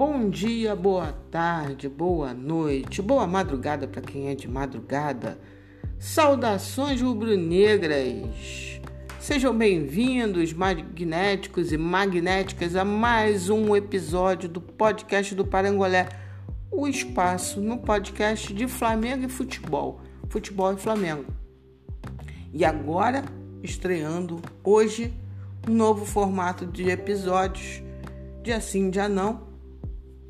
Bom dia, boa tarde, boa noite, boa madrugada para quem é de madrugada. Saudações rubro-negras. Sejam bem-vindos, magnéticos e magnéticas, a mais um episódio do podcast do Parangolé, o espaço no podcast de Flamengo e futebol, futebol e Flamengo. E agora, estreando hoje um novo formato de episódios, dia sim, dia não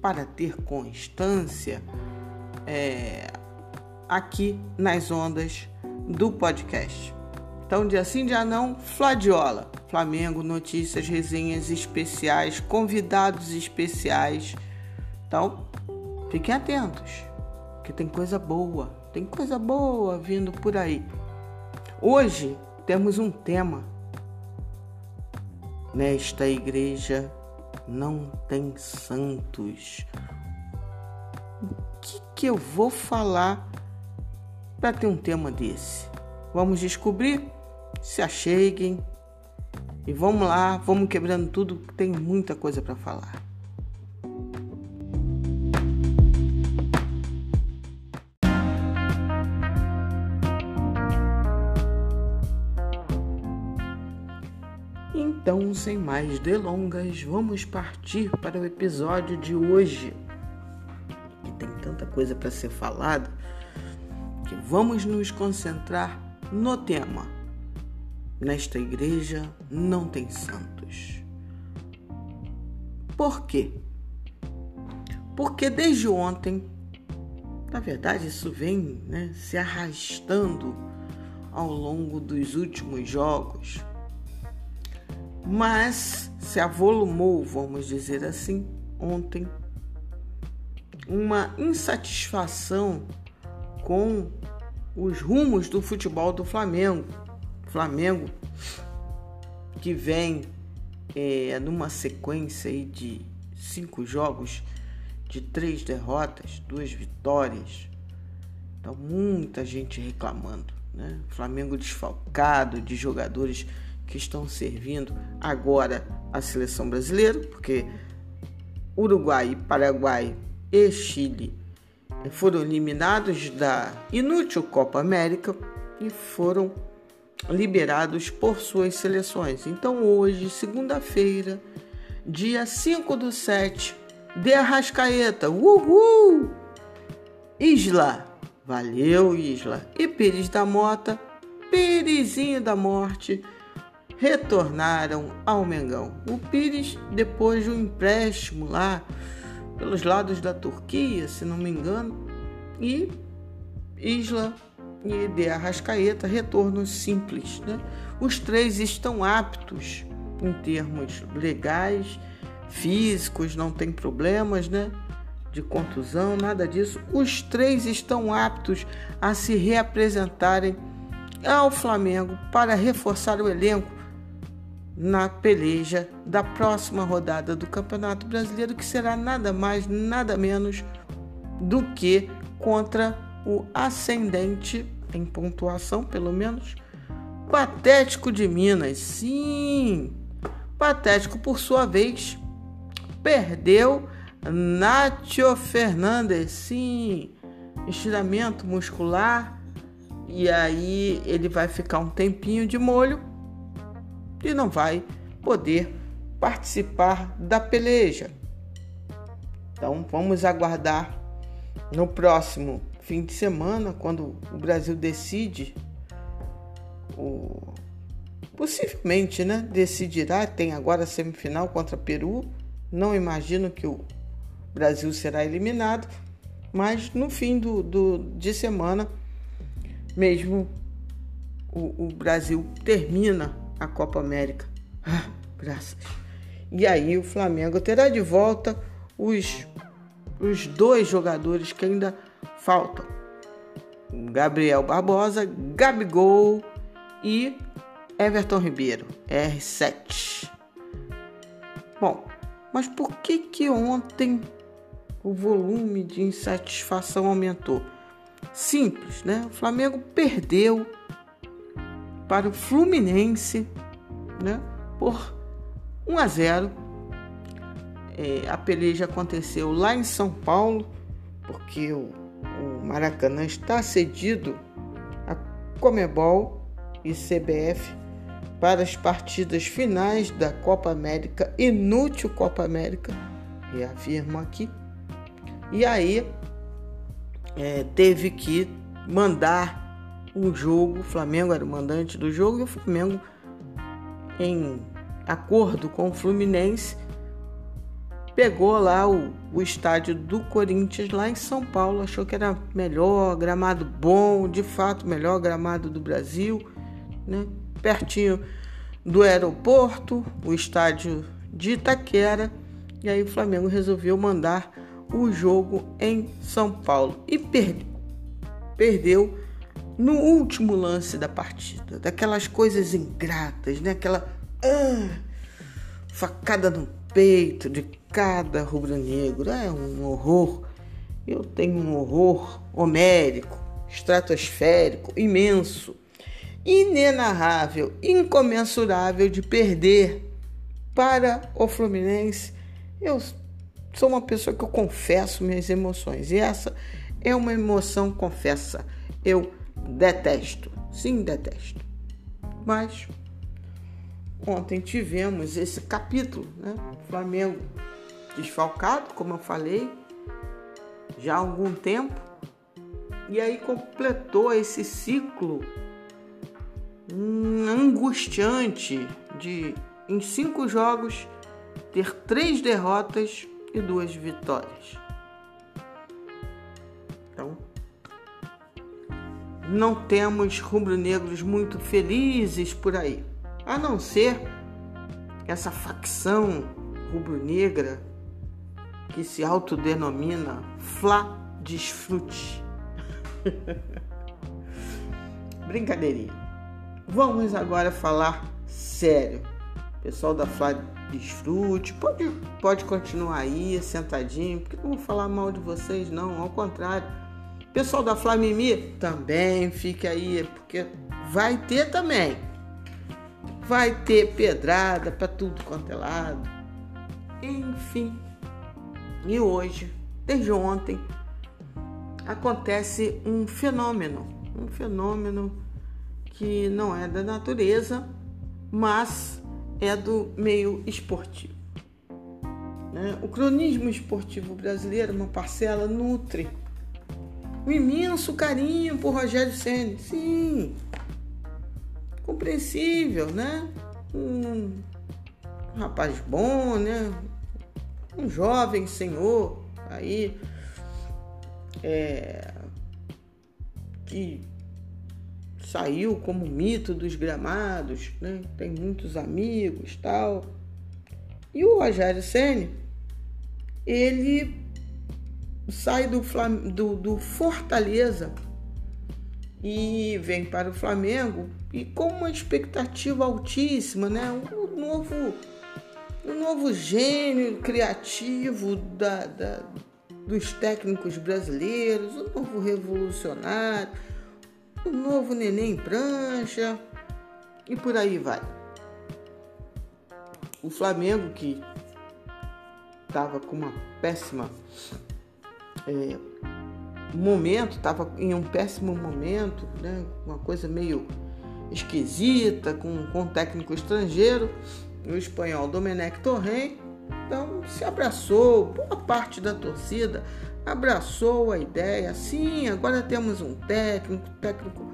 para ter constância é, aqui nas ondas do podcast. Então, dia sim, dia não, Fladiola. Flamengo, notícias, resenhas especiais, convidados especiais. Então, fiquem atentos, que tem coisa boa, tem coisa boa vindo por aí. Hoje temos um tema nesta igreja não tem santos. O que, que eu vou falar para ter um tema desse? Vamos descobrir? Se acheguem e vamos lá, vamos quebrando tudo, tem muita coisa para falar. Então, sem mais delongas, vamos partir para o episódio de hoje. Que tem tanta coisa para ser falada que vamos nos concentrar no tema. Nesta igreja não tem santos. Por quê? Porque desde ontem, na verdade, isso vem né, se arrastando ao longo dos últimos jogos mas se avolumou, vamos dizer assim, ontem, uma insatisfação com os rumos do futebol do Flamengo. Flamengo que vem é, numa sequência de cinco jogos, de três derrotas, duas vitórias. Então, muita gente reclamando. Né? Flamengo desfalcado de jogadores que estão servindo agora a seleção brasileira, porque Uruguai, Paraguai e Chile foram eliminados da inútil Copa América e foram liberados por suas seleções. Então hoje, segunda-feira, dia 5 do 7, de Arrascaeta, uhul! Isla, valeu Isla, e Pires da Mota, Perizinho da Morte, retornaram ao Mengão. O Pires, depois de um empréstimo lá pelos lados da Turquia, se não me engano, e Isla e de Arrascaeta, retorno simples. Né? Os três estão aptos em termos legais, físicos, não tem problemas, né? De contusão, nada disso. Os três estão aptos a se reapresentarem ao Flamengo para reforçar o elenco na peleja da próxima rodada do Campeonato Brasileiro, que será nada mais, nada menos do que contra o ascendente, em pontuação pelo menos, Patético de Minas. Sim, Patético, por sua vez, perdeu Nacho Fernandes. Sim, estiramento muscular. E aí ele vai ficar um tempinho de molho e não vai poder participar da peleja. Então vamos aguardar no próximo fim de semana, quando o Brasil decide, o... possivelmente né, decidirá, tem agora a semifinal contra Peru. Não imagino que o Brasil será eliminado, mas no fim do, do de semana, mesmo o, o Brasil termina a Copa América. Ah, graças. E aí o Flamengo terá de volta os, os dois jogadores que ainda faltam. Gabriel Barbosa, Gabigol e Everton Ribeiro, R7. Bom, mas por que que ontem o volume de insatisfação aumentou? Simples, né? O Flamengo perdeu para o Fluminense né, por 1 a 0 É, a peleja aconteceu lá em São Paulo, porque o, o Maracanã está cedido a Comebol e CBF para as partidas finais da Copa América, inútil Copa América, reafirmo aqui. E aí é, teve que mandar o jogo, o Flamengo era o mandante do jogo e o Flamengo, em acordo com o Fluminense, pegou lá o, o estádio do Corinthians lá em São Paulo, achou que era melhor, gramado bom, de fato, melhor gramado do Brasil, né? pertinho do aeroporto, o estádio de Itaquera, e aí o Flamengo resolveu mandar o jogo em São Paulo e perdeu. Perdeu no último lance da partida, daquelas coisas ingratas, né? Aquela ah, facada no peito de cada rubro-negro, é um horror. Eu tenho um horror homérico, estratosférico, imenso inenarrável, incomensurável de perder para o Fluminense. Eu sou uma pessoa que eu confesso minhas emoções e essa é uma emoção confessa. Eu detesto, sim, detesto. Mas ontem tivemos esse capítulo, né? Flamengo desfalcado, como eu falei, já há algum tempo. E aí completou esse ciclo angustiante de em cinco jogos ter três derrotas e duas vitórias. Não temos rubro-negros muito felizes por aí, a não ser essa facção rubro-negra que se autodenomina Fla Desfrute. Brincadeirinha. Vamos agora falar sério. Pessoal da Flá Desfrute, pode, pode continuar aí, sentadinho, porque não vou falar mal de vocês, não, ao contrário. Pessoal da Flamimi, também fique aí, porque vai ter também. Vai ter pedrada para tudo quanto é lado. Enfim. E hoje, desde ontem, acontece um fenômeno. Um fenômeno que não é da natureza, mas é do meio esportivo. Né? O cronismo esportivo brasileiro, uma parcela, nutre um imenso carinho por Rogério Senna. Sim, compreensível, né? Um, um rapaz bom, né? Um jovem senhor aí é, que saiu como mito dos gramados, né? tem muitos amigos tal. E o Rogério Senni, ele sai do, do, do Fortaleza e vem para o Flamengo e com uma expectativa altíssima, né? Um novo, um novo gênio criativo da, da, dos técnicos brasileiros, um novo revolucionário o novo neném prancha e por aí vai. O Flamengo que estava com uma péssima é, momento, estava em um péssimo momento, né? uma coisa meio esquisita, com, com um técnico estrangeiro, o espanhol Domenech Torren, então se abraçou, boa parte da torcida abraçou a ideia. Sim, agora temos um técnico, técnico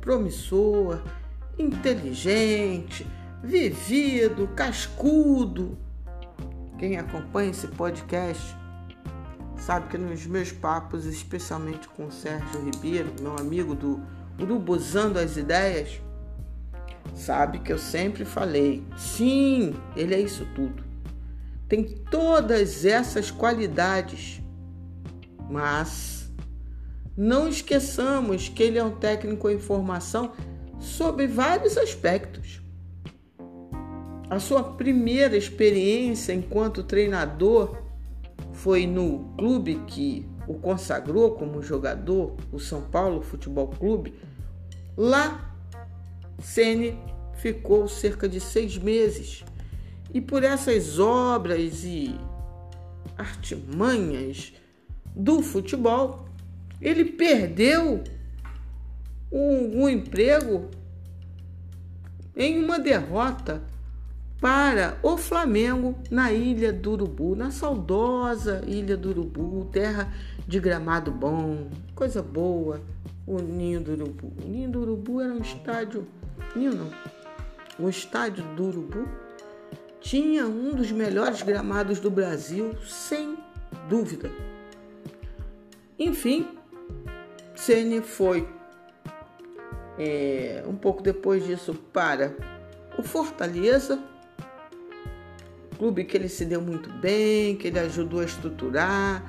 promissor, inteligente, vivido, cascudo. Quem acompanha esse podcast sabe que nos meus papos, especialmente com o Sérgio Ribeiro, meu amigo do Urubuzando as Ideias, sabe que eu sempre falei: sim, ele é isso tudo. Tem todas essas qualidades mas não esqueçamos que ele é um técnico em formação sobre vários aspectos. A sua primeira experiência enquanto treinador foi no clube que o consagrou como jogador, o São Paulo Futebol Clube. Lá, Ceni ficou cerca de seis meses E por essas obras e artimanhas do futebol, ele perdeu o, o emprego em uma derrota para o Flamengo na Ilha do Urubu, na saudosa Ilha do Urubu, terra de gramado bom, coisa boa, o Ninho do Urubu. O Ninho do Urubu era um estádio, ninho não, o estádio do Urubu tinha um dos melhores gramados do Brasil, sem dúvida. Enfim, Ceni foi é, um pouco depois disso para o Fortaleza, clube que ele se deu muito bem, que ele ajudou a estruturar,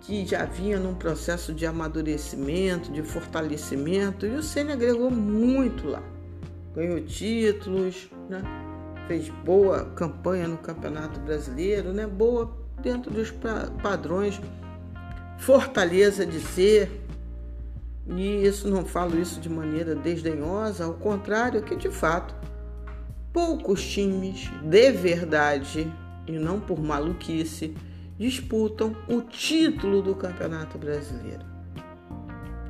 que já vinha num processo de amadurecimento, de fortalecimento, e o Ceni agregou muito lá. Ganhou títulos, né? fez boa campanha no Campeonato Brasileiro, né? boa dentro dos padrões Fortaleza de ser. E isso não falo isso de maneira desdenhosa, ao contrário, que de fato poucos times de verdade e não por maluquice disputam o título do Campeonato Brasileiro.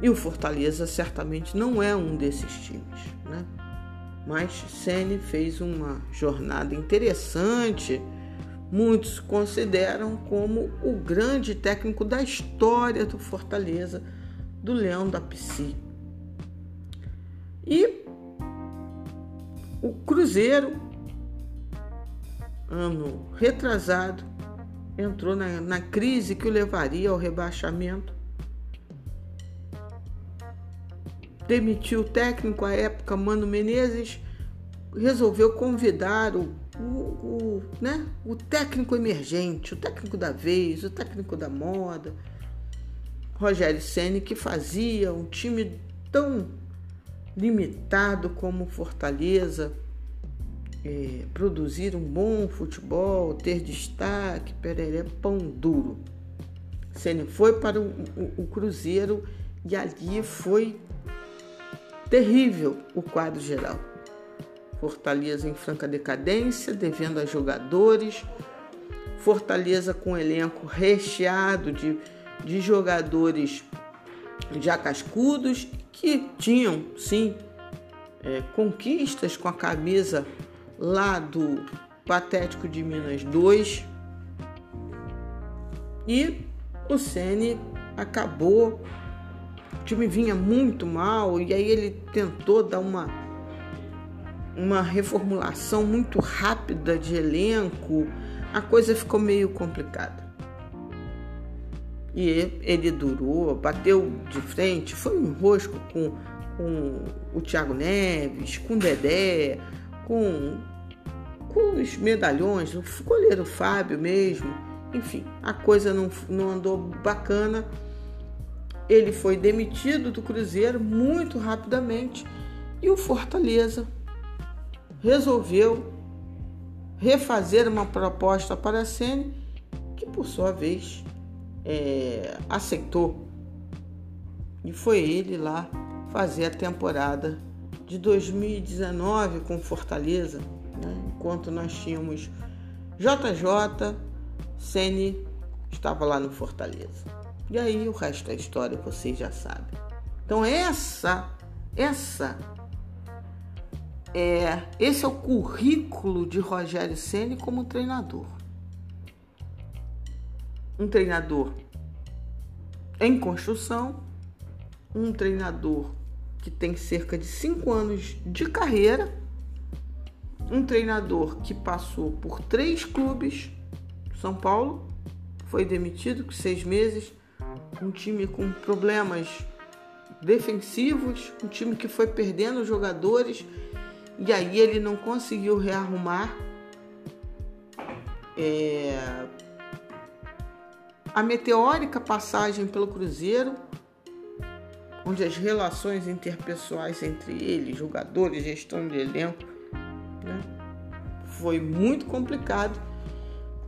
E o Fortaleza certamente não é um desses times, né? Mas Ceni fez uma jornada interessante. Muitos consideram como o grande técnico da história do Fortaleza, do Leão da Psi. E o Cruzeiro, ano retrasado, entrou na, na crise que o levaria ao rebaixamento. Demitiu o técnico à época, Mano Menezes, resolveu convidar o, o, o, né, o técnico emergente, o técnico da vez, o técnico da moda, Rogério Ceni que fazia um time tão limitado como Fortaleza, é, produzir um bom futebol, ter destaque, pereré, pão duro. Ceni foi para o, o, o Cruzeiro e ali foi terrível o quadro geral. Fortaleza em franca decadência, devendo a jogadores, Fortaleza com um elenco recheado de, de jogadores já cascudos que tinham, sim, é, conquistas com a camisa lá do Patético de Minas 2. E o Ceni acabou, o time vinha muito mal e aí ele tentou dar uma uma reformulação muito rápida de elenco, a coisa ficou meio complicada. E ele durou, bateu de frente, foi um enrosco com, com o Thiago Neves, com o Dedé, com, com os medalhões, o goleiro Fábio mesmo. Enfim, a coisa não, não andou bacana. Ele foi demitido do Cruzeiro muito rapidamente e o Fortaleza resolveu refazer uma proposta para a Sene, que por sua vez é, aceitou. E foi ele lá fazer a temporada de 2019 com Fortaleza, né? enquanto nós tínhamos JJ, Sene estava lá no Fortaleza. E aí o resto da história vocês já sabem. Então essa, essa é, esse é o currículo de Rogério Ceni como treinador um treinador em construção, um treinador que tem cerca de cinco anos de carreira, um treinador que passou por três clubes, São Paulo, foi demitido com seis meses, um time com problemas defensivos, um time que foi perdendo jogadores e aí ele não conseguiu rearrumar. É, a meteórica passagem pelo Cruzeiro, onde as relações interpessoais entre ele, jogadores, gestão de elenco, né, foi muito complicado,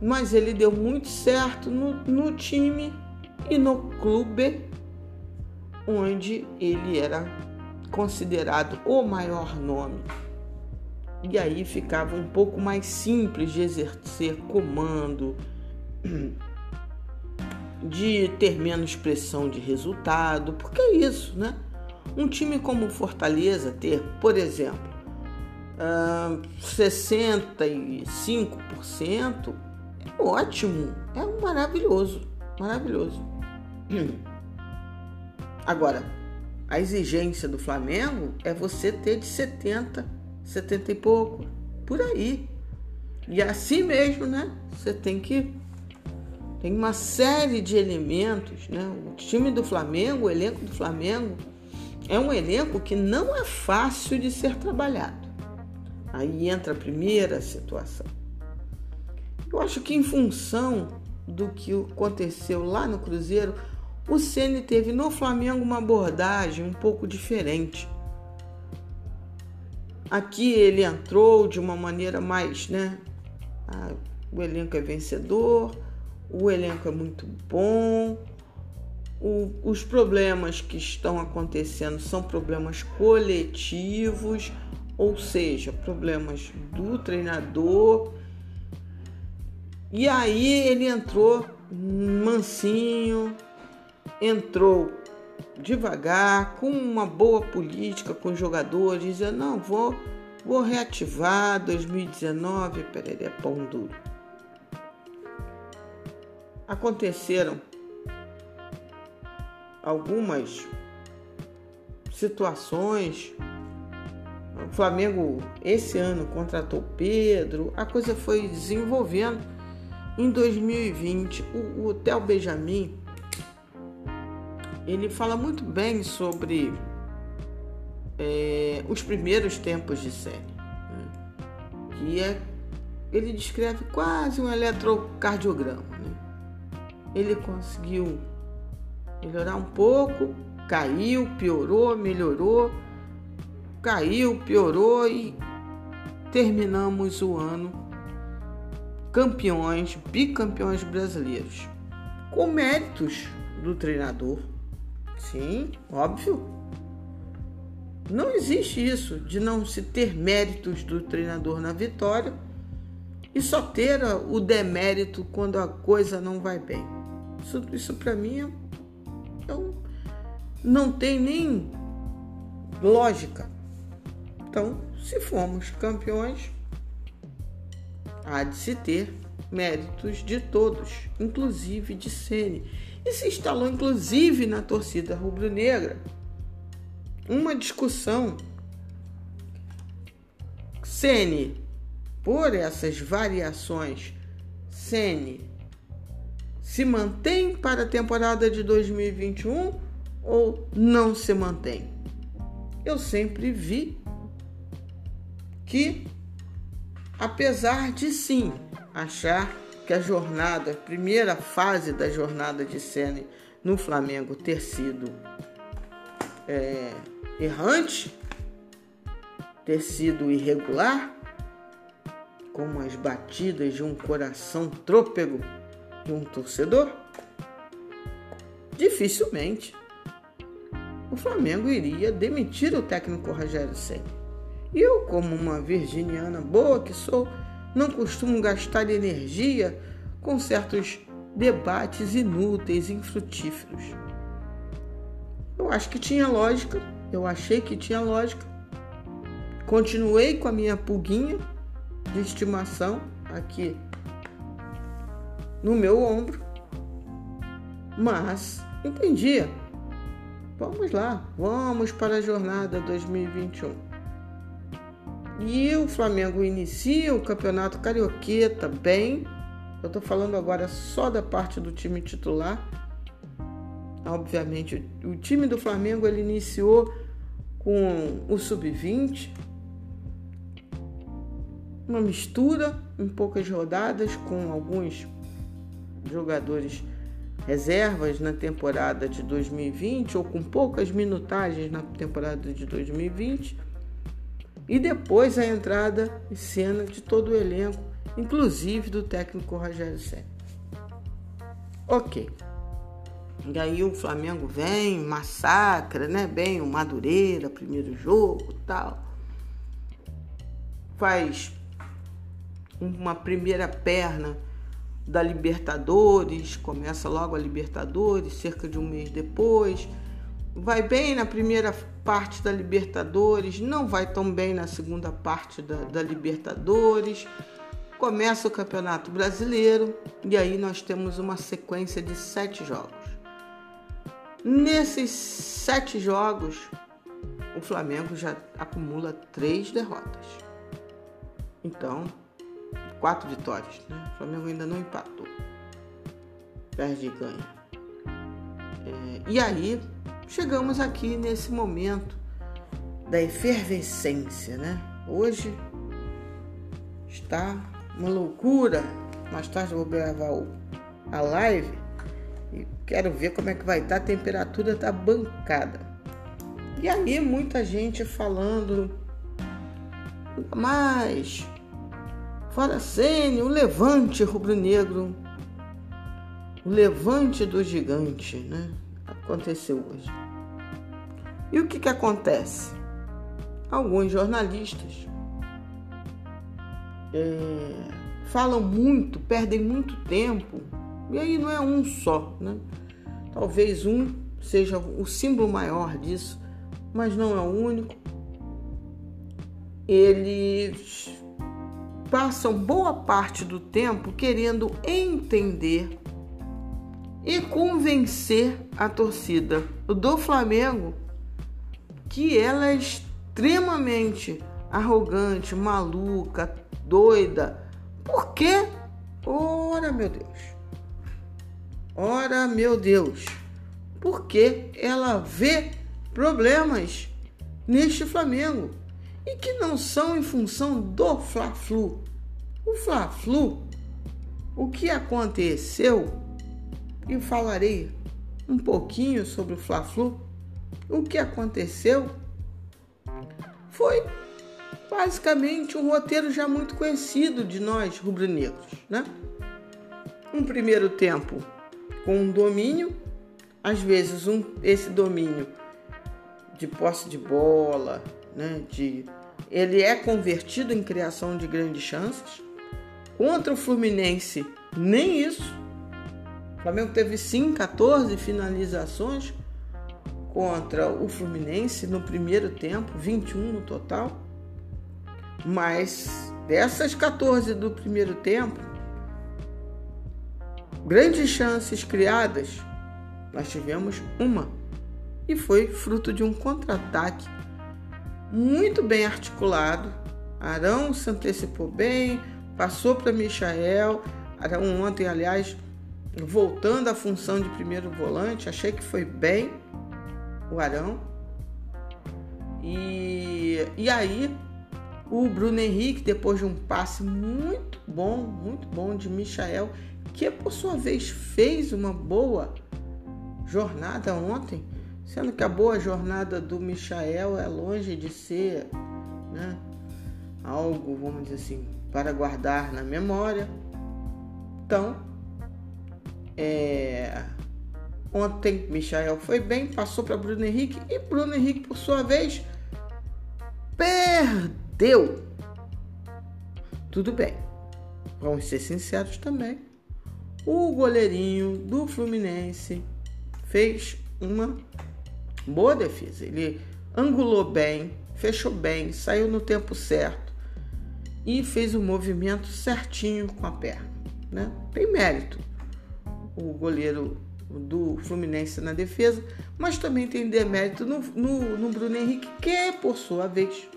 mas ele deu muito certo no, no time e no clube onde ele era considerado o maior nome. e aí ficava um pouco mais simples de exercer comando, de ter menos pressão de resultado, porque é isso, né? Um time como Fortaleza ter, por exemplo, uh, 65% é ótimo, é maravilhoso, maravilhoso. Agora, a exigência do Flamengo é você ter de 70, 70 e pouco, por aí. E assim mesmo, né? Você tem que tem uma série de elementos, né? O time do Flamengo, o elenco do Flamengo é um elenco que não é fácil de ser trabalhado. Aí entra a primeira situação. Eu acho que em função do que aconteceu lá no Cruzeiro, o Ceni teve no Flamengo uma abordagem um pouco diferente. Aqui ele entrou de uma maneira mais, né? Ah, o elenco é vencedor, o elenco é muito bom, o, os problemas que estão acontecendo são problemas coletivos, ou seja, problemas do treinador. E aí ele entrou mansinho, entrou devagar, com uma boa política com os jogadores, dizendo, não, vou, vou reativar 2019, é pão duro aconteceram algumas situações. O Flamengo esse ano contratou Pedro, a coisa foi desenvolvendo. Em 2020, o, o Theo Benjamin ele fala muito bem sobre é, os primeiros tempos de série, né? que é ele descreve quase um eletrocardiograma. Ele conseguiu melhorar um pouco, caiu, piorou, melhorou, caiu, piorou e terminamos o ano campeões, bicampeões brasileiros, com méritos do treinador. Sim, óbvio. Não existe isso de não se ter méritos do treinador na vitória e só ter o demérito quando a coisa não vai bem. Isso, isso para mim é, é um, não tem nem lógica. Então, se formos campeões, há de se ter méritos de todos, inclusive de Sene. E se instalou, inclusive, na torcida rubro-negra, uma discussão. Sene, por essas variações, Sene se mantém para a temporada de 2021 ou não se mantém? Eu sempre vi que, apesar de sim achar que a jornada, a primeira fase da jornada de Senna no Flamengo ter sido é, errante, ter sido irregular, como as batidas de um coração trôpego de um torcedor? Dificilmente o Flamengo iria demitir o técnico Rogério Senna. Eu, como uma virginiana boa que sou, não costumo gastar energia com certos debates inúteis, infrutíferos. Eu acho que tinha lógica, eu achei que tinha lógica. Continuei com a minha pulguinha de estimação aqui no meu ombro, mas entendia. Vamos lá, vamos para a jornada 2021. E o Flamengo inicia o campeonato carioqueta bem. Eu estou falando agora só da parte do time titular. Obviamente, o time do Flamengo ele iniciou com o sub-20, uma mistura em poucas rodadas com alguns jogadores reservas na temporada de 2020 ou com poucas minutagens na temporada de 2020 e depois a entrada em cena de todo o elenco, inclusive do técnico Rogério Senna. Ok. E aí o Flamengo vem, massacra, né? Bem o Madureira, primeiro jogo tal. faz uma primeira perna da Libertadores, começa logo a Libertadores, cerca de um mês depois. Vai bem na primeira parte da Libertadores, não vai tão bem na segunda parte da, da Libertadores. Começa o Campeonato Brasileiro e aí nós temos uma sequência de sete jogos. Nesses sete jogos, o Flamengo já acumula três derrotas. Então, quatro vitórias. Né? O Flamengo ainda não empatou. Perde e ganha. É, e aí, chegamos aqui nesse momento da efervescência, né? Hoje está uma loucura. Mais tarde eu vou gravar a live e quero ver como é que vai estar. A temperatura está bancada. E aí muita gente falando, mas Fora Sene, o levante rubro-negro, o levante do gigante, né? Aconteceu hoje. E o que, que acontece? Alguns jornalistas é, falam muito, perdem muito tempo, e aí não é um só, né? Talvez um seja o símbolo maior disso, mas não é o único. Eles passam boa parte do tempo querendo entender e convencer a torcida do Flamengo que ela é extremamente arrogante, maluca, doida. Por quê? Ora, meu Deus. Ora, meu Deus. Porque ela vê problemas neste Flamengo e que não são em função do Fla-Flu. O Fla-Flu, o que aconteceu, e falarei um pouquinho sobre o Fla-Flu, o que aconteceu foi basicamente um roteiro já muito conhecido de nós rubro-negros, né? Um primeiro tempo com um domínio, às vezes um, esse domínio de posse de bola, né, de ele é convertido em criação de grandes chances. Contra o Fluminense, nem isso. O Flamengo teve sim 14 finalizações contra o Fluminense no primeiro tempo, 21 no total. Mas dessas 14 do primeiro tempo, grandes chances criadas, nós tivemos uma. E foi fruto de um contra-ataque muito bem articulado. Arão se antecipou bem, passou para Michael. Arão ontem, aliás, voltando à função de primeiro volante, achei que foi bem o Arão. E, e aí o Bruno Henrique, depois de um passe muito bom, muito bom de Michael, que por sua vez fez uma boa jornada ontem, Sendo que a boa jornada do Michael é longe de ser né, algo, vamos dizer assim, para guardar na memória. Então, é, ontem Michael foi bem, passou para Bruno Henrique e Bruno Henrique, por sua vez, perdeu. Tudo bem, vamos ser sinceros também. O goleirinho do Fluminense fez uma Boa defesa. Ele angulou bem, fechou bem, saiu no tempo certo e fez o movimento certinho com a perna. Né? Tem mérito o goleiro do Fluminense na defesa, mas também tem demérito no, no, no Bruno Henrique, que por sua vez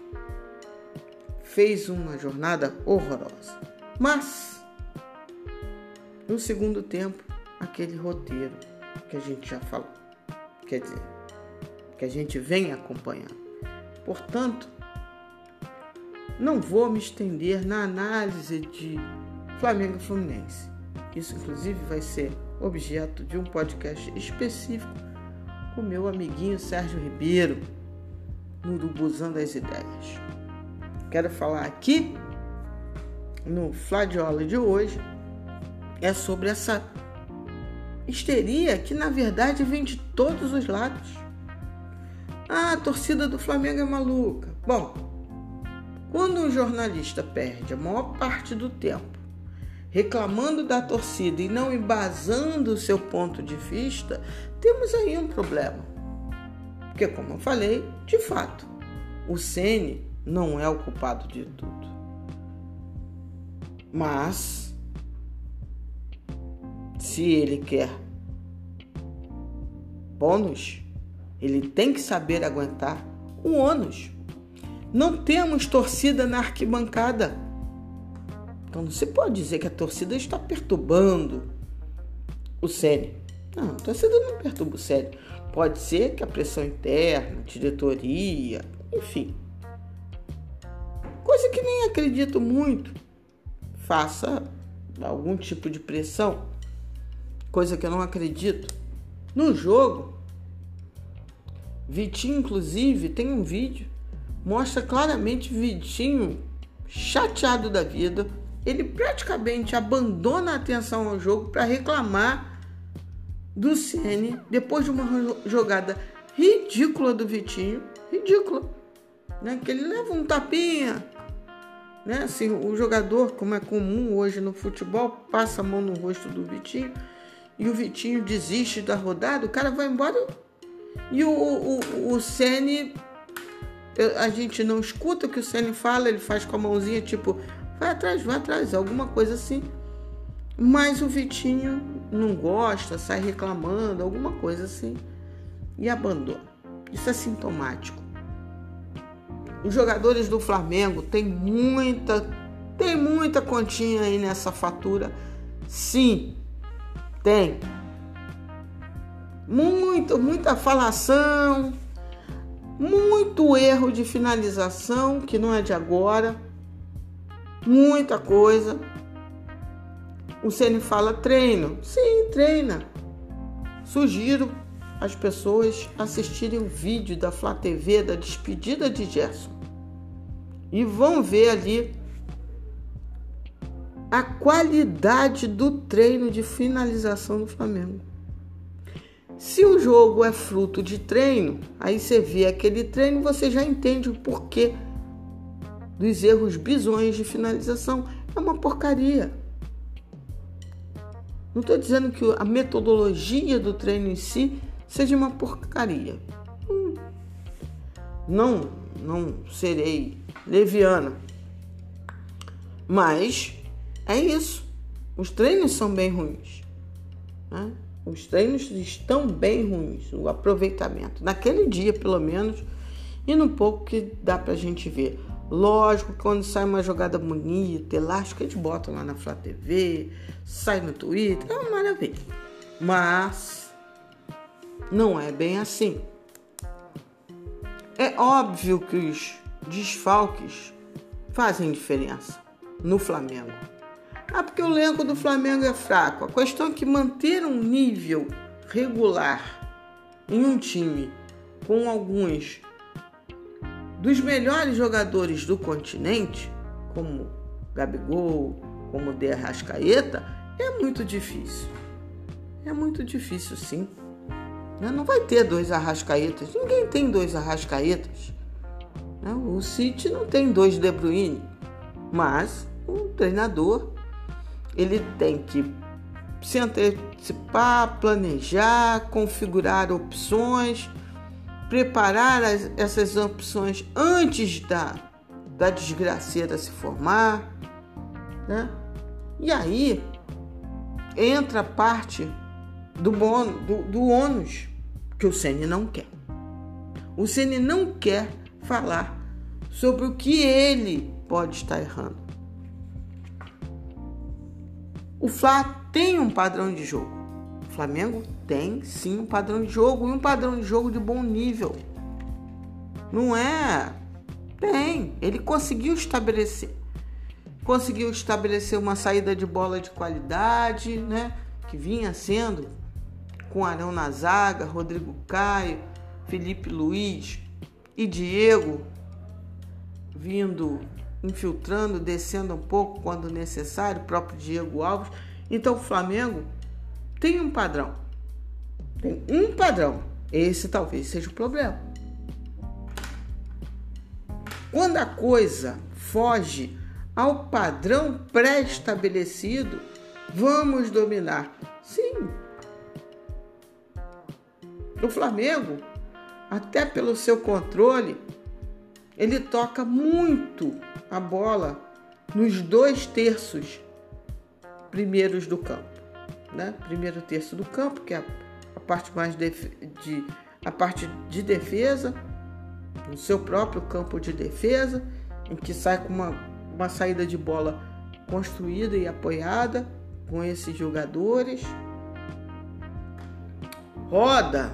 fez uma jornada horrorosa. Mas no segundo tempo, aquele roteiro que a gente já falou. Quer dizer, que a gente vem acompanhando. Portanto, não vou me estender na análise de Flamengo e Fluminense. Isso, inclusive, vai ser objeto de um podcast específico com meu amiguinho Sérgio Ribeiro, no Urubuzão das Ideias. Quero falar aqui no Fladiola de hoje é sobre essa histeria que na verdade vem de todos os lados. Ah, a torcida do Flamengo é maluca. Bom, Quando um jornalista perde a maior parte do tempo reclamando da torcida e não embasando o seu ponto de vista, temos aí um problema. Porque, como eu falei, de fato, o Ceni não é o culpado de tudo. Mas, se ele quer bônus, ele tem que saber aguentar o ônus. Não temos torcida na arquibancada. Então não se pode dizer que a torcida está perturbando o sério. Não, a torcida não perturba o sério. Pode ser que a pressão interna, diretoria, enfim. Coisa que nem acredito muito. Faça algum tipo de pressão. Coisa que eu não acredito. No jogo, Vitinho, inclusive, tem um vídeo, mostra claramente Vitinho chateado da vida. Ele praticamente abandona a atenção ao jogo para reclamar do Ceni depois de uma jogada ridícula do Vitinho, ridícula, né? Que ele leva um tapinha, né? Assim, o jogador, como é comum hoje no futebol, passa a mão no rosto do Vitinho e o Vitinho desiste da rodada, o cara vai embora e o, o, o Sene, a gente não escuta o que o Sene fala, ele faz com a mãozinha tipo, vai atrás, vai atrás, alguma coisa assim. Mas o Vitinho não gosta, sai reclamando, alguma coisa assim, e abandona. Isso é sintomático. Os jogadores do Flamengo têm muita, tem muita continha aí nessa fatura. Sim, tem. Muito, muita falação, muito erro de finalização, que não é de agora. Muita coisa. O Ceni fala treino. Sim, treina. Sugiro as pessoas assistirem o vídeo da Flá TV da despedida de Gerson. E vão ver ali a qualidade do treino de finalização do Flamengo. Se o jogo é fruto de treino, aí você vê aquele treino, você já entende o porquê dos erros bizonhos de finalização. É uma porcaria. Não estou dizendo que a metodologia do treino em si seja uma porcaria. Hum. Não, não serei leviana. Mas é isso. Os treinos são bem ruins. Né? Os treinos estão bem ruins, o aproveitamento. Naquele dia, pelo menos, e no pouco que dá pra gente ver. Lógico, quando sai uma jogada bonita, elástica, eles botam lá na Flá TV, sai no Twitter, é uma maravilha. Mas não é bem assim. É óbvio que os desfalques fazem diferença no Flamengo. Ah, porque o elenco do Flamengo é fraco. A questão é que manter um nível regular em um time com alguns dos melhores jogadores do continente, como Gabigol, como De Arrascaeta, é muito difícil. É muito difícil, sim. Né? Não vai ter dois Arrascaetas. Ninguém tem dois Arrascaetas. Né? O City não tem dois De Bruyne. Mas o treinador ele tem que se antecipar, planejar, configurar opções, preparar as, essas opções antes da, da desgraceira se formar, né? E aí entra a parte do, bônus, do, do ônus que o Ceni não quer. O Ceni não quer falar sobre o que ele pode estar errando. O Fla tem um padrão de jogo. O Flamengo tem sim um padrão de jogo e um padrão de jogo de bom nível. Não é? Tem. Ele conseguiu estabelecer. Conseguiu estabelecer uma saída de bola de qualidade, né? Que vinha sendo com Arão na zaga, Rodrigo Caio, Felipe Luiz e Diego vindo infiltrando, descendo um pouco quando necessário, o próprio Diego Alves. Então o Flamengo tem um padrão. Tem um padrão. Esse talvez seja o problema. Quando a coisa foge ao padrão pré-estabelecido, vamos dominar. Sim. O Flamengo, até pelo seu controle, ele toca muito a bola nos dois terços primeiros do campo, né? Primeiro terço do campo, que é a parte mais de, de a parte de defesa, no seu próprio campo de defesa, em que sai com uma, uma saída de bola construída e apoiada com esses jogadores. Roda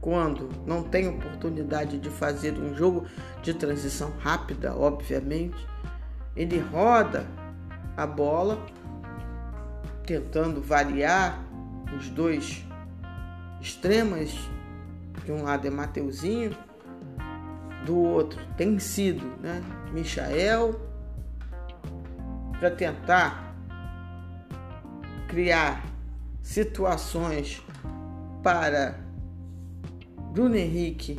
quando não tem oportunidade de fazer um jogo de transição rápida, obviamente. Ele roda a bola, tentando variar os dois extremos. De um lado é Mateuzinho, do outro tem sido né, Michael, para tentar criar situações para Bruno Henrique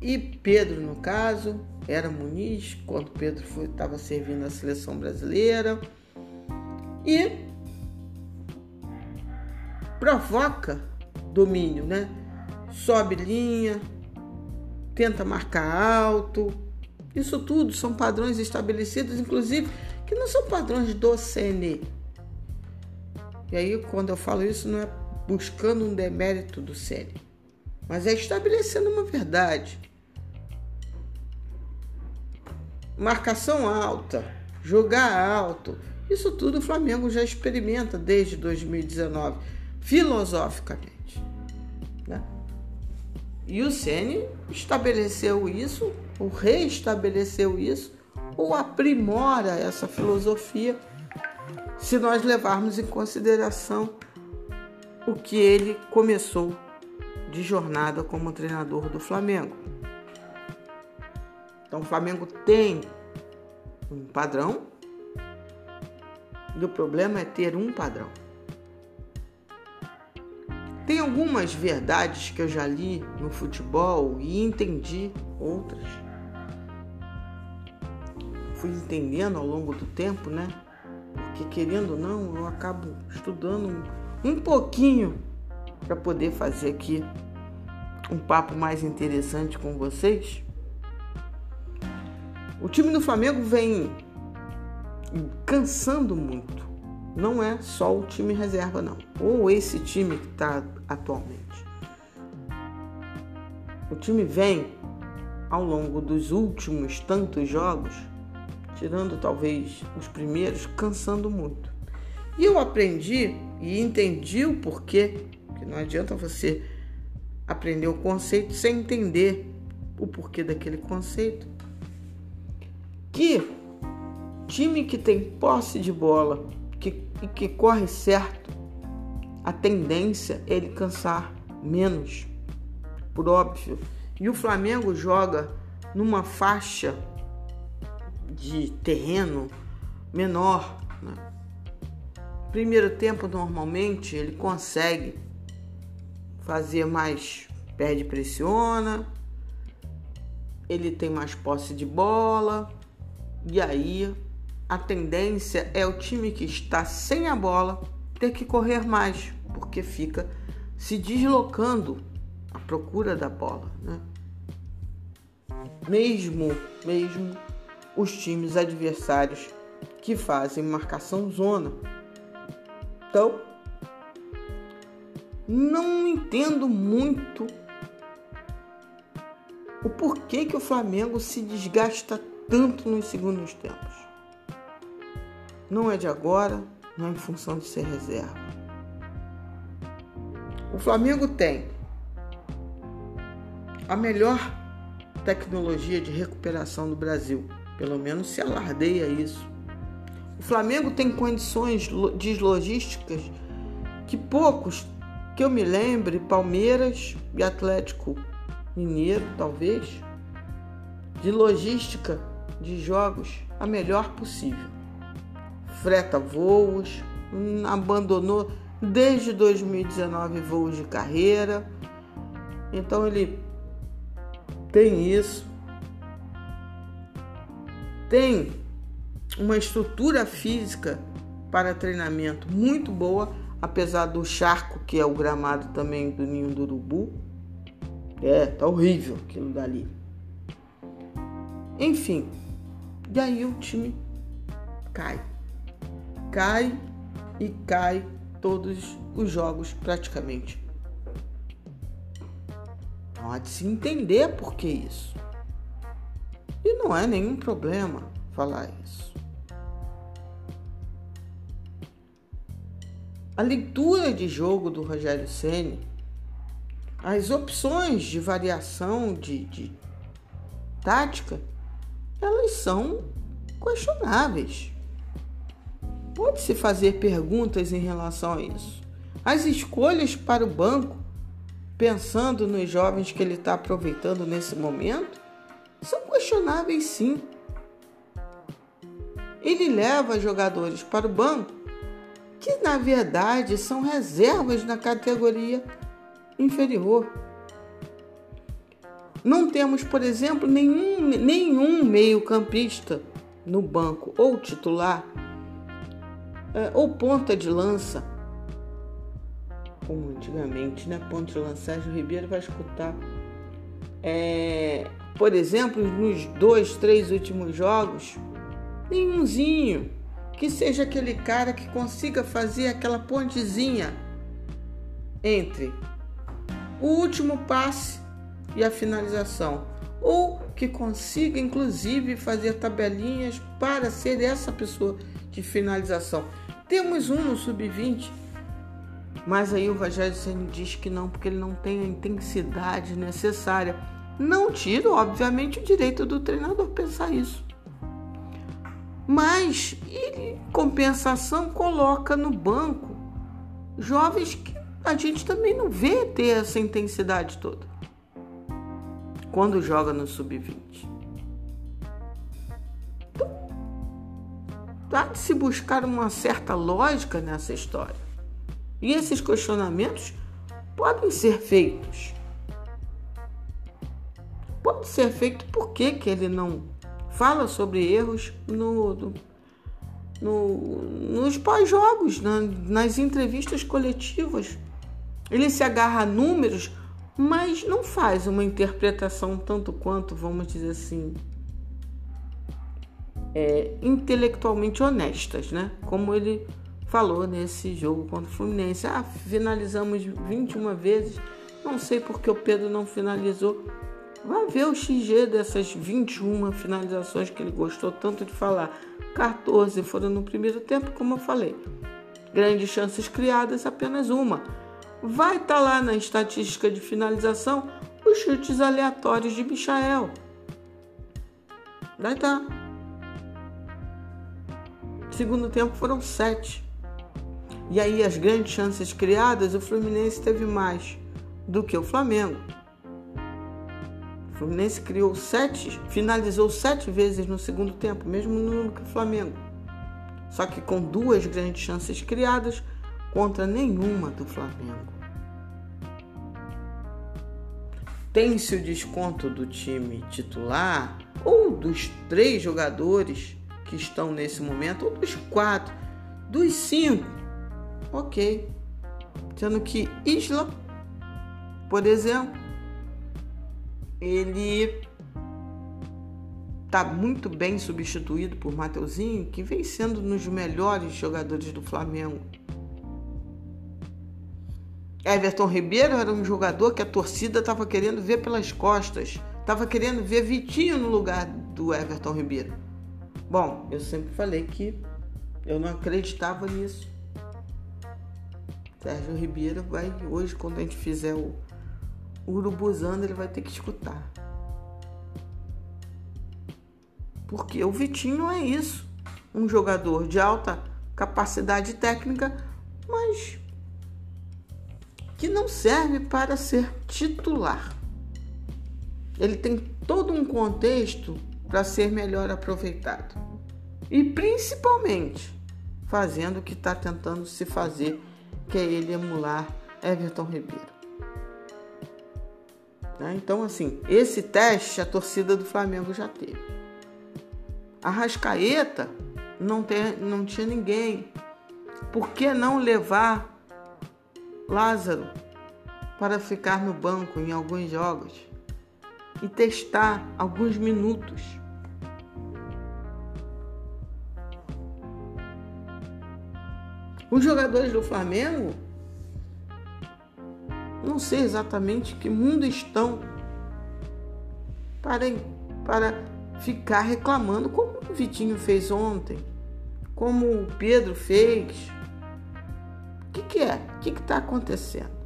e Pedro, no caso, era Muniz, quando Pedro estava servindo a seleção brasileira. E provoca domínio, né? Sobe linha, tenta marcar alto. Isso tudo são padrões estabelecidos, inclusive, que não são padrões do CNE. E aí, quando eu falo isso, não é buscando um demérito do CNE mas é estabelecendo uma verdade. Marcação alta, jogar alto, isso tudo o Flamengo já experimenta desde 2019, filosoficamente. Né? E o Ceni estabeleceu isso, ou reestabeleceu isso, ou aprimora essa filosofia, se nós levarmos em consideração o que ele começou de jornada como treinador do Flamengo. Então o Flamengo tem um padrão e o problema é ter um padrão. Tem algumas verdades que eu já li no futebol e entendi outras. Fui entendendo ao longo do tempo, né? Porque querendo ou não, eu acabo estudando um pouquinho para poder fazer aqui um papo mais interessante com vocês. O time do Flamengo vem cansando muito. Não é só o time reserva, não. Ou esse time que está atualmente. O time vem ao longo dos últimos tantos jogos, tirando talvez os primeiros, cansando muito. E eu aprendi e entendi o porquê, que não adianta você aprender o conceito sem entender o porquê daquele conceito. Que time que tem posse de bola que, e que corre certo, a tendência é ele cansar menos, por óbvio. E o Flamengo joga numa faixa de terreno menor. Né? Primeiro tempo, normalmente, ele consegue fazia mais perde pressiona, ele tem mais posse de bola, e aí a tendência é o time que está sem a bola ter que correr mais, porque fica se deslocando à procura da bola, né? Mesmo, mesmo os times adversários que fazem marcação zona. Então, não entendo muito o porquê que o Flamengo se desgasta tanto nos segundos tempos. Não é de agora, não é em função de ser reserva. O Flamengo tem a melhor tecnologia de recuperação do Brasil, pelo menos se alardeia isso. O Flamengo tem condições de logísticas que poucos que eu me lembre, Palmeiras e Atlético Mineiro, talvez, de logística de jogos a melhor possível. Freta voos, hum, abandonou desde 2019 voos de carreira. Então ele tem isso. tem uma estrutura física para treinamento muito boa, apesar do charco, que é o gramado também do ninho do urubu. É, tá horrível aquilo dali. Enfim, e aí o time cai. Cai e cai todos os jogos praticamente. Não há de se entender por que isso. E não é nenhum problema falar isso. A leitura de jogo do Rogério Ceni, as opções de variação de, de tática, elas são questionáveis. Pode-se fazer perguntas em relação a isso. As escolhas para o banco, pensando nos jovens que ele está aproveitando nesse momento, são questionáveis sim. Ele leva jogadores para o banco que na verdade são reservas na categoria inferior. Não temos, por exemplo, nenhum, nenhum meio-campista no banco ou titular é, ou ponta de lança, como antigamente, né? Ponta de lança, Sérgio Ribeiro vai escutar. É, por exemplo, nos dois, três últimos jogos, nenhumzinho que seja aquele cara que consiga fazer aquela pontezinha entre o último passe e a finalização, ou que consiga inclusive fazer tabelinhas para ser essa pessoa de finalização. Temos um no sub-20, mas aí o Rogério Senna diz que não, porque ele não tem a intensidade necessária. Não tira, obviamente, o direito do treinador pensar isso. Mas, em compensação, coloca no banco jovens que a gente também não vê ter essa intensidade toda quando joga no sub-20. Então, há de se buscar uma certa lógica nessa história. E esses questionamentos podem ser feitos. Pode ser feito por que, que ele não fala sobre erros no, no, no nos pós-jogos, na, nas entrevistas coletivas. Ele se agarra a números, mas não faz uma interpretação tanto quanto, vamos dizer assim, é, intelectualmente honestas, né? Como ele falou nesse jogo contra o Fluminense. Ah, finalizamos 21 vezes. Não sei porque o Pedro não finalizou. Vai ver o XG dessas 21 finalizações que ele gostou tanto de falar. 14 foram no primeiro tempo, como eu falei. Grandes chances criadas, apenas uma. Vai estar tá lá na estatística de finalização os chutes aleatórios de Michael. Vai estar. Tá. Segundo tempo foram sete. E aí as grandes chances criadas, o Fluminense teve mais do que o Flamengo. Fluminense criou sete, finalizou sete vezes no segundo tempo, mesmo número que o Flamengo. Só que com duas grandes chances criadas contra nenhuma do Flamengo. Tem-se o desconto do time titular ou dos três jogadores que estão nesse momento, ou dos quatro, dos cinco. Ok. Sendo que Isla, por exemplo, ele está muito bem substituído por Mateuzinho, que vem sendo um dos melhores jogadores do Flamengo. Everton Ribeiro era um jogador que a torcida estava querendo ver pelas costas, estava querendo ver Vitinho no lugar do Everton Ribeiro. Bom, eu sempre falei que eu não acreditava nisso. Sérgio Ribeiro vai hoje, quando a gente fizer o o urubuzando ele vai ter que escutar. Porque o Vitinho é isso, um jogador de alta capacidade técnica, mas que não serve para ser titular. Ele tem todo um contexto para ser melhor aproveitado. E principalmente fazendo o que está tentando se fazer, que é ele emular Everton Ribeiro. Né? Então, assim, esse teste a torcida do Flamengo já teve. Arrascaeta não, tem, não tinha ninguém. Por que não levar Lázaro para ficar no banco em alguns jogos e testar alguns minutos? Os jogadores do Flamengo não sei exatamente que mundo estão para, para ficar reclamando como o Vitinho fez ontem, como o Pedro fez. O que, que é? O que está acontecendo?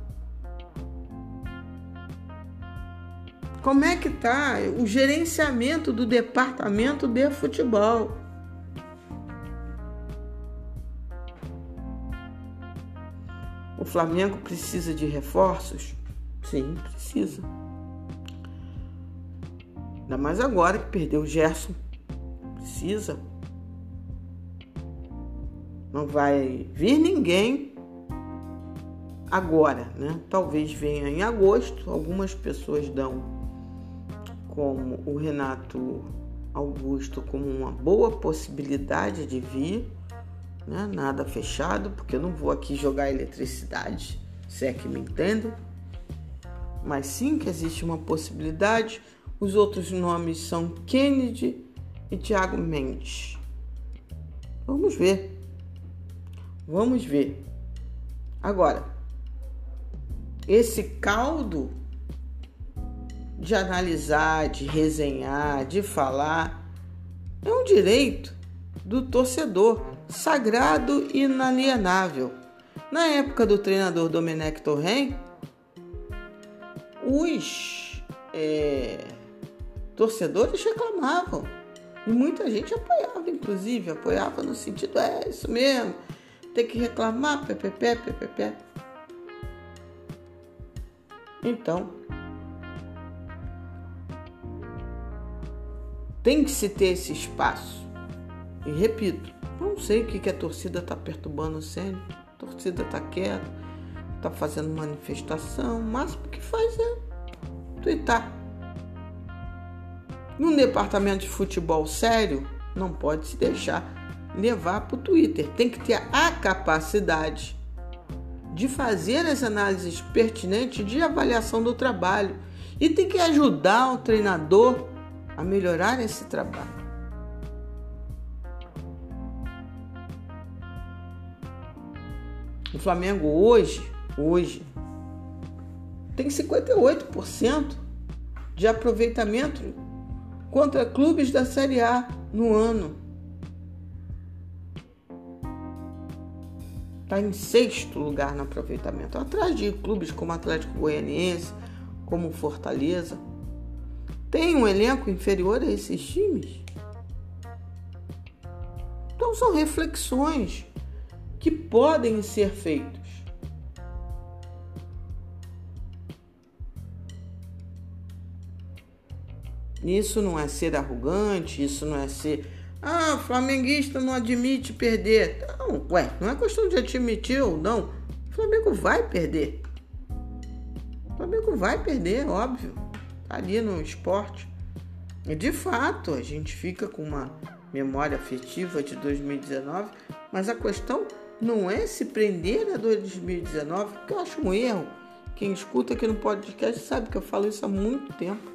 Como é que está o gerenciamento do departamento de futebol? Flamengo precisa de reforços? Sim, precisa. Ainda mais agora que perdeu o Gerson. Precisa. Não vai vir ninguém agora, né? Talvez venha em agosto. Algumas pessoas dão como o Renato Augusto como uma boa possibilidade de vir né? nada fechado, porque eu não vou aqui jogar eletricidade, se é que me entendem. Mas sim que existe uma possibilidade. Os outros nomes são Kennedy e Thiago Mendes. Vamos ver. Vamos ver. Agora, esse caldo de analisar, de resenhar, de falar, é um direito do torcedor sagrado e inalienável. Na época do treinador Domenech Torren, os é, torcedores reclamavam e muita gente apoiava, inclusive, apoiava no sentido, é isso mesmo, tem que reclamar, ppp, ppp. Então, tem que se ter esse espaço. E repito, não sei o que, a torcida está perturbando o Sênio. A torcida está quieta, está fazendo manifestação. O máximo que faz é twittar. Num departamento de futebol sério, não pode se deixar levar para o Twitter. Tem que ter a capacidade de fazer as análises pertinentes de avaliação do trabalho e tem que ajudar o treinador a melhorar esse trabalho. O Flamengo hoje, hoje, tem 58% de aproveitamento contra clubes da Série A no ano. Está em sexto lugar no aproveitamento, atrás de clubes como Atlético Goianiense, como Fortaleza. Tem um elenco inferior a esses times? Então são reflexões que podem ser feitos. Isso não é ser arrogante, isso não é ser. Ah, flamenguista não admite perder. Não, ué, não é questão de admitir ou não. O Flamengo vai perder. O Flamengo vai perder, óbvio. Tá ali no esporte. E de fato, a gente fica com uma memória afetiva de 2019, mas a questão não é se prender a 2019, que eu acho um erro. Quem escuta aqui no podcast sabe que eu falo isso há muito tempo.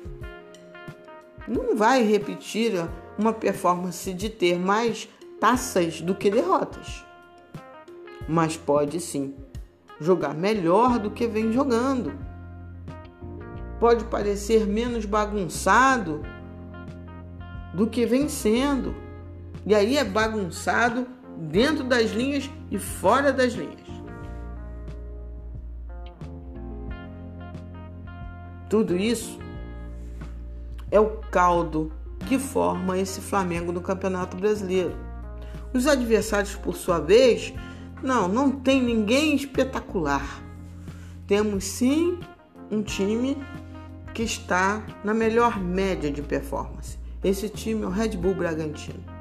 Não vai repetir uma performance de ter mais taças do que derrotas. Mas pode sim jogar melhor do que vem jogando. Pode parecer menos bagunçado do que vem sendo. E aí é bagunçado dentro das linhas e fora das linhas. Tudo isso é o caldo que forma esse Flamengo no Campeonato Brasileiro. Os adversários, por sua vez, não, não tem ninguém espetacular. Temos sim um time que está na melhor média de performance. Esse time é o Red Bull Bragantino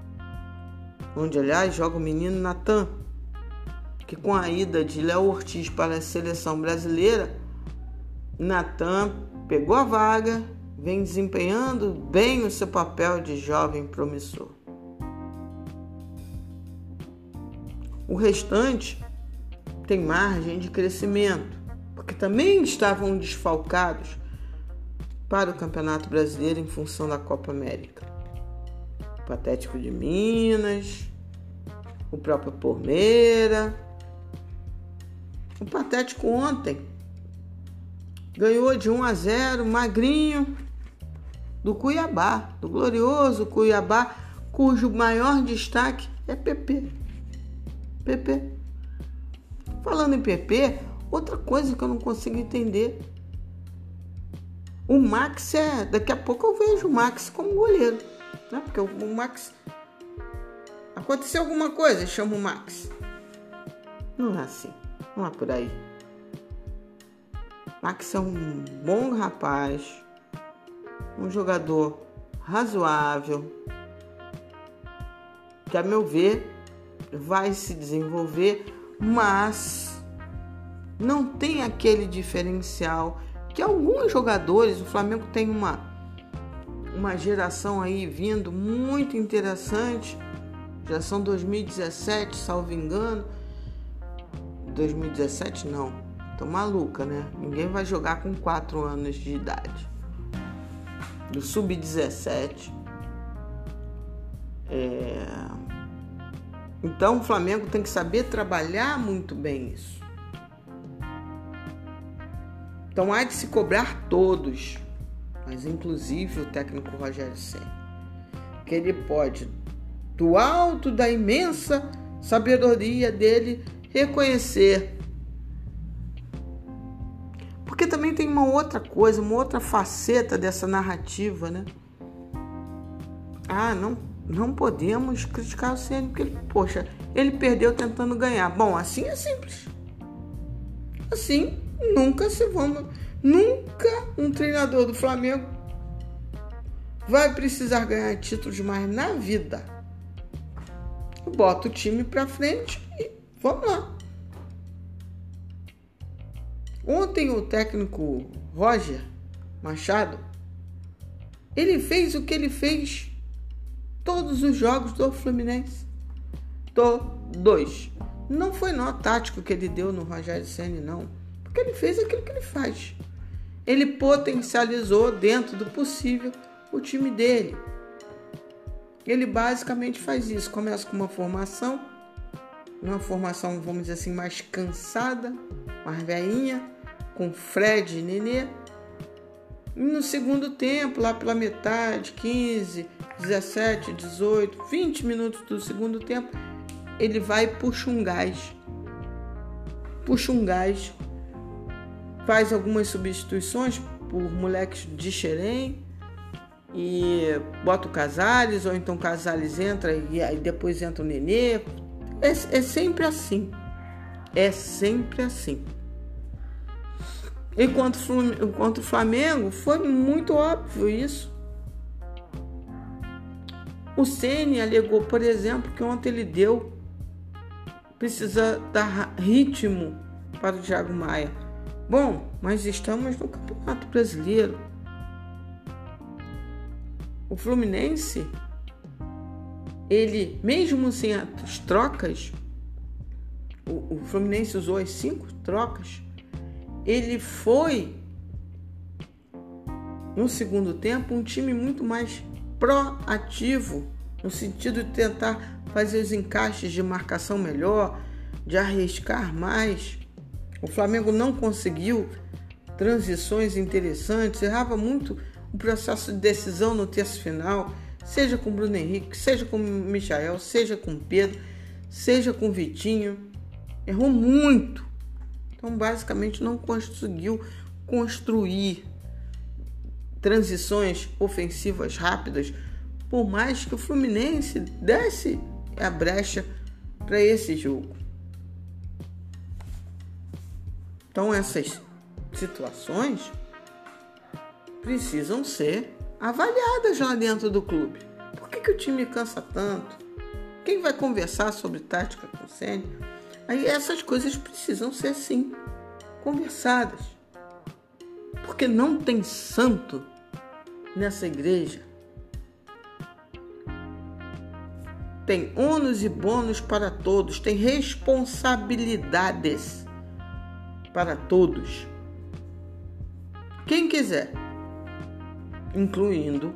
onde, aliás, joga o menino Natan, que com a ida de Léo Ortiz para a seleção brasileira, Natan pegou a vaga, vem desempenhando bem o seu papel de jovem promissor. O restante tem margem de crescimento, porque também estavam desfalcados para o Campeonato Brasileiro em função da Copa América. O Patético de Minas, o próprio Pormeira. O Patético ontem ganhou de 1 a 0, magrinho, do Cuiabá, do glorioso Cuiabá, cujo maior destaque é PP. PP. Falando em PP, outra coisa que eu não consigo entender. O Max é. Daqui a pouco eu vejo o Max como goleiro. Né? Porque o Max. Aconteceu alguma coisa, chama o Max. Não é assim. Não é por aí. Max é um bom rapaz, um jogador razoável, que a meu ver vai se desenvolver, mas não tem aquele diferencial que alguns jogadores, o Flamengo tem uma uma geração aí vindo muito interessante, geração 2017, salvo engano. 2017 não, tô maluca, né? Ninguém vai jogar com 4 anos de idade. Do sub-17. É... Então o Flamengo tem que saber trabalhar muito bem isso. Então há de se cobrar todos, inclusive o técnico Rogério Senna, que ele pode, do alto da imensa sabedoria dele, reconhecer. Porque também tem uma outra coisa, uma outra faceta dessa narrativa, né? Ah, não não podemos criticar o Ceni porque ele, poxa, ele perdeu tentando ganhar. Bom, assim é simples. Assim, nunca se vamos, nunca um treinador do Flamengo vai precisar ganhar títulos mais na vida. Bota o time para frente e vamos lá. Ontem o técnico Roger Machado ele fez o que ele fez todos os jogos do Fluminense. Todos. Não foi nó tático que ele deu no Rogério Senna, não. Porque ele fez aquilo que ele faz. Ele potencializou dentro do possível o time dele. Ele basicamente faz isso. Começa com uma formação, uma formação, vamos dizer assim, mais cansada, mais veinha, com Fred e Nenê. E no segundo tempo, lá pela metade, 15, 17, 18, 20 minutos do segundo tempo, ele vai e puxa um gás. Puxa um gás, faz algumas substituições por moleques de Xerém e bota o Casares, ou então Casares entra e aí depois entra o Nenê. É, é sempre assim. É sempre assim. Enquanto, enquanto o Flamengo, foi muito óbvio isso. O Ceni alegou, por exemplo, que ontem ele deu precisa dar ritmo para o Thiago Maia. Bom, mas estamos no Campeonato Brasileiro. O Fluminense, ele, mesmo sem as trocas, o, o Fluminense usou as cinco trocas, ele foi no segundo tempo um time muito mais proativo, no sentido de tentar fazer os encaixes de marcação melhor, de arriscar mais. O Flamengo não conseguiu transições interessantes, errava muito o processo de decisão no terço final, seja com Bruno Henrique, seja com Michael, seja com Pedro, seja com Vitinho. Errou muito. Então, basicamente, não conseguiu construir transições ofensivas rápidas, por mais que o Fluminense desse a brecha para esse jogo. Então essas situações precisam ser avaliadas lá dentro do clube. Por que, que o time cansa tanto? Quem vai conversar sobre tática com o Sênio? Aí essas coisas precisam ser sim conversadas. Porque não tem santo nessa igreja. tem ônus e bônus para todos, tem responsabilidades para todos. Quem quiser, incluindo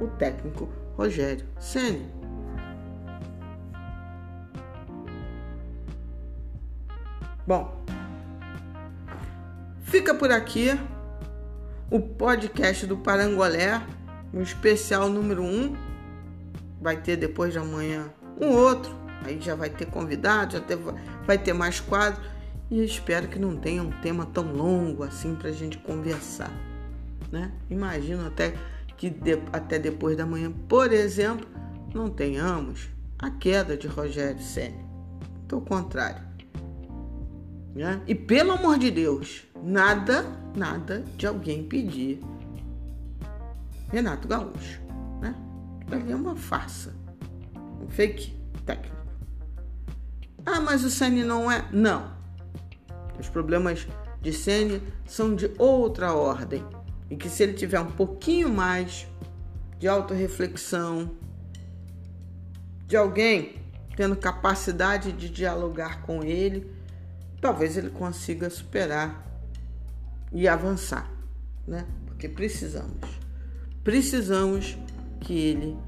o técnico Rogério Ceni. Bom, fica por aqui o podcast do Parangolé, o especial número 1. Um. Vai ter depois de amanhã um outro, aí já vai ter convidado, já vai ter mais quadros. E espero que não tenha um tema tão longo assim para a gente conversar. Né? Imagino até que de, até depois da manhã, por exemplo, não tenhamos a queda de Rogério Senna. Ao contrário. Né? E pelo amor de Deus, nada, nada de alguém pedir Renato Gaúcho. Né? Ali é uma farsa. Um fake técnico. Ah, mas o Senna não é. Não. Os problemas de Senna são de outra ordem. E que se ele tiver um pouquinho mais de autorreflexão, de alguém tendo capacidade de dialogar com ele, talvez ele consiga superar e avançar, né? Porque precisamos. Precisamos que ele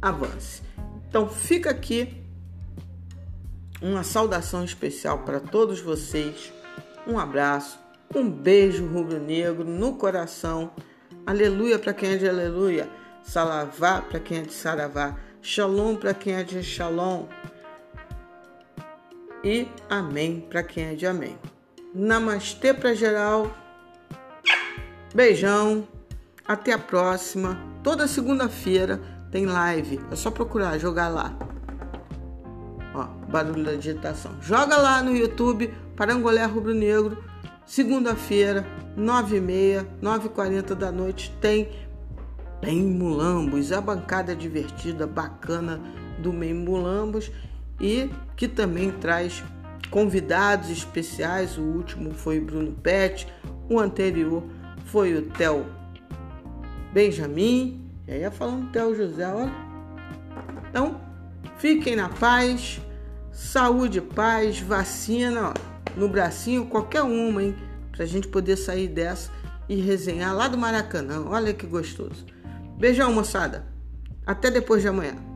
avance. Então fica aqui uma saudação especial para todos vocês. Um abraço, um beijo rubro-negro no coração. Aleluia para quem é de aleluia. Salavá para quem é de saravá. Shalom para quem é de shalom e amém para quem é de amém. Namastê para geral. Beijão. Até a próxima. Toda segunda-feira tem live. É só procurar, jogar lá. Ó, barulho da digitação. Joga lá no YouTube Parangolé Rubro Negro. Segunda-feira, 9h30, 9h40 da noite, tem Bem Mulambos, a bancada divertida, bacana do Bem Mulambos e que também traz convidados especiais. O último foi Bruno Pet, o anterior foi o Theo Benjamin, e aí ia falando Theo José, olha. Então, fiquem na paz, saúde, paz, vacina ó, no bracinho, qualquer uma, hein? Pra gente poder sair dessa e resenhar lá do Maracanã. Olha que gostoso. Beijão, moçada. Até depois de amanhã.